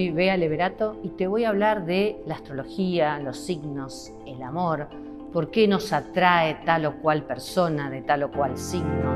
soy Bea Leverato y te voy a hablar de la astrología, los signos, el amor, por qué nos atrae tal o cual persona de tal o cual signo.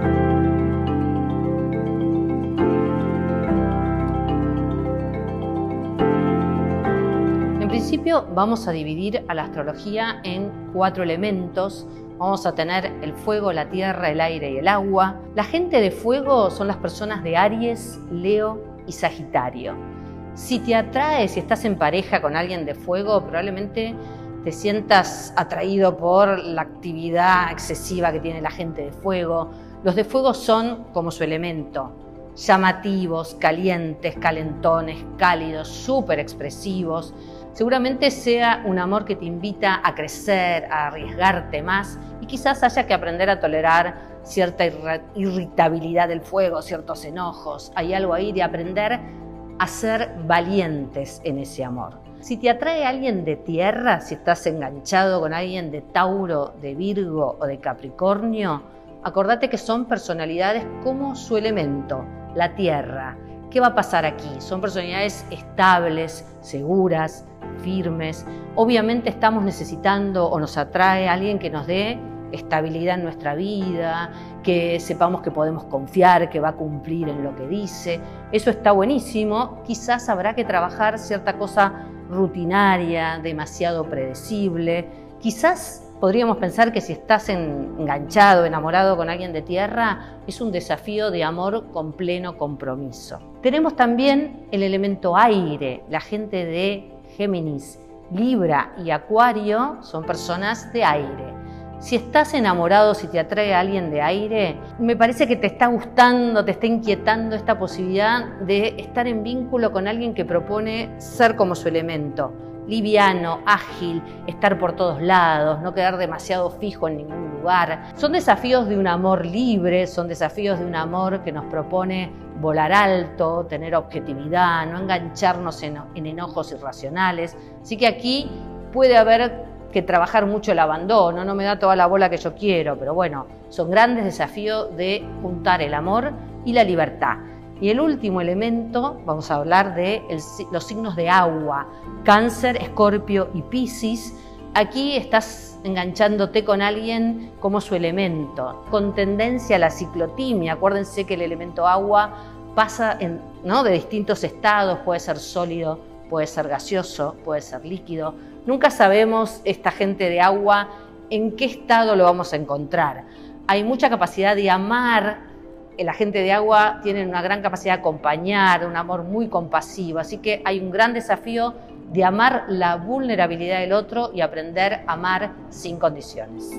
En principio vamos a dividir a la astrología en cuatro elementos. Vamos a tener el fuego, la tierra, el aire y el agua. La gente de fuego son las personas de Aries, Leo y Sagitario. Si te atrae, si estás en pareja con alguien de fuego, probablemente te sientas atraído por la actividad excesiva que tiene la gente de fuego. Los de fuego son como su elemento, llamativos, calientes, calentones, cálidos, súper expresivos. Seguramente sea un amor que te invita a crecer, a arriesgarte más y quizás haya que aprender a tolerar cierta irritabilidad del fuego, ciertos enojos. Hay algo ahí de aprender a ser valientes en ese amor. Si te atrae alguien de tierra, si estás enganchado con alguien de Tauro, de Virgo o de Capricornio, acordate que son personalidades como su elemento, la tierra. ¿Qué va a pasar aquí? Son personalidades estables, seguras, firmes. Obviamente estamos necesitando o nos atrae alguien que nos dé estabilidad en nuestra vida, que sepamos que podemos confiar, que va a cumplir en lo que dice. Eso está buenísimo. Quizás habrá que trabajar cierta cosa rutinaria, demasiado predecible. Quizás podríamos pensar que si estás enganchado, enamorado con alguien de tierra, es un desafío de amor con pleno compromiso. Tenemos también el elemento aire, la gente de Géminis, Libra y Acuario son personas de aire. Si estás enamorado, si te atrae a alguien de aire, me parece que te está gustando, te está inquietando esta posibilidad de estar en vínculo con alguien que propone ser como su elemento, liviano, ágil, estar por todos lados, no quedar demasiado fijo en ningún lugar. Son desafíos de un amor libre, son desafíos de un amor que nos propone volar alto, tener objetividad, no engancharnos en, en enojos irracionales. Así que aquí puede haber que trabajar mucho el abandono, no me da toda la bola que yo quiero, pero bueno, son grandes desafíos de juntar el amor y la libertad. Y el último elemento, vamos a hablar de los signos de agua, cáncer, escorpio y piscis. Aquí estás enganchándote con alguien como su elemento, con tendencia a la ciclotimia. Acuérdense que el elemento agua pasa en, ¿no? de distintos estados, puede ser sólido, puede ser gaseoso, puede ser líquido. Nunca sabemos esta gente de agua en qué estado lo vamos a encontrar. Hay mucha capacidad de amar. La gente de agua tiene una gran capacidad de acompañar, un amor muy compasivo. Así que hay un gran desafío de amar la vulnerabilidad del otro y aprender a amar sin condiciones.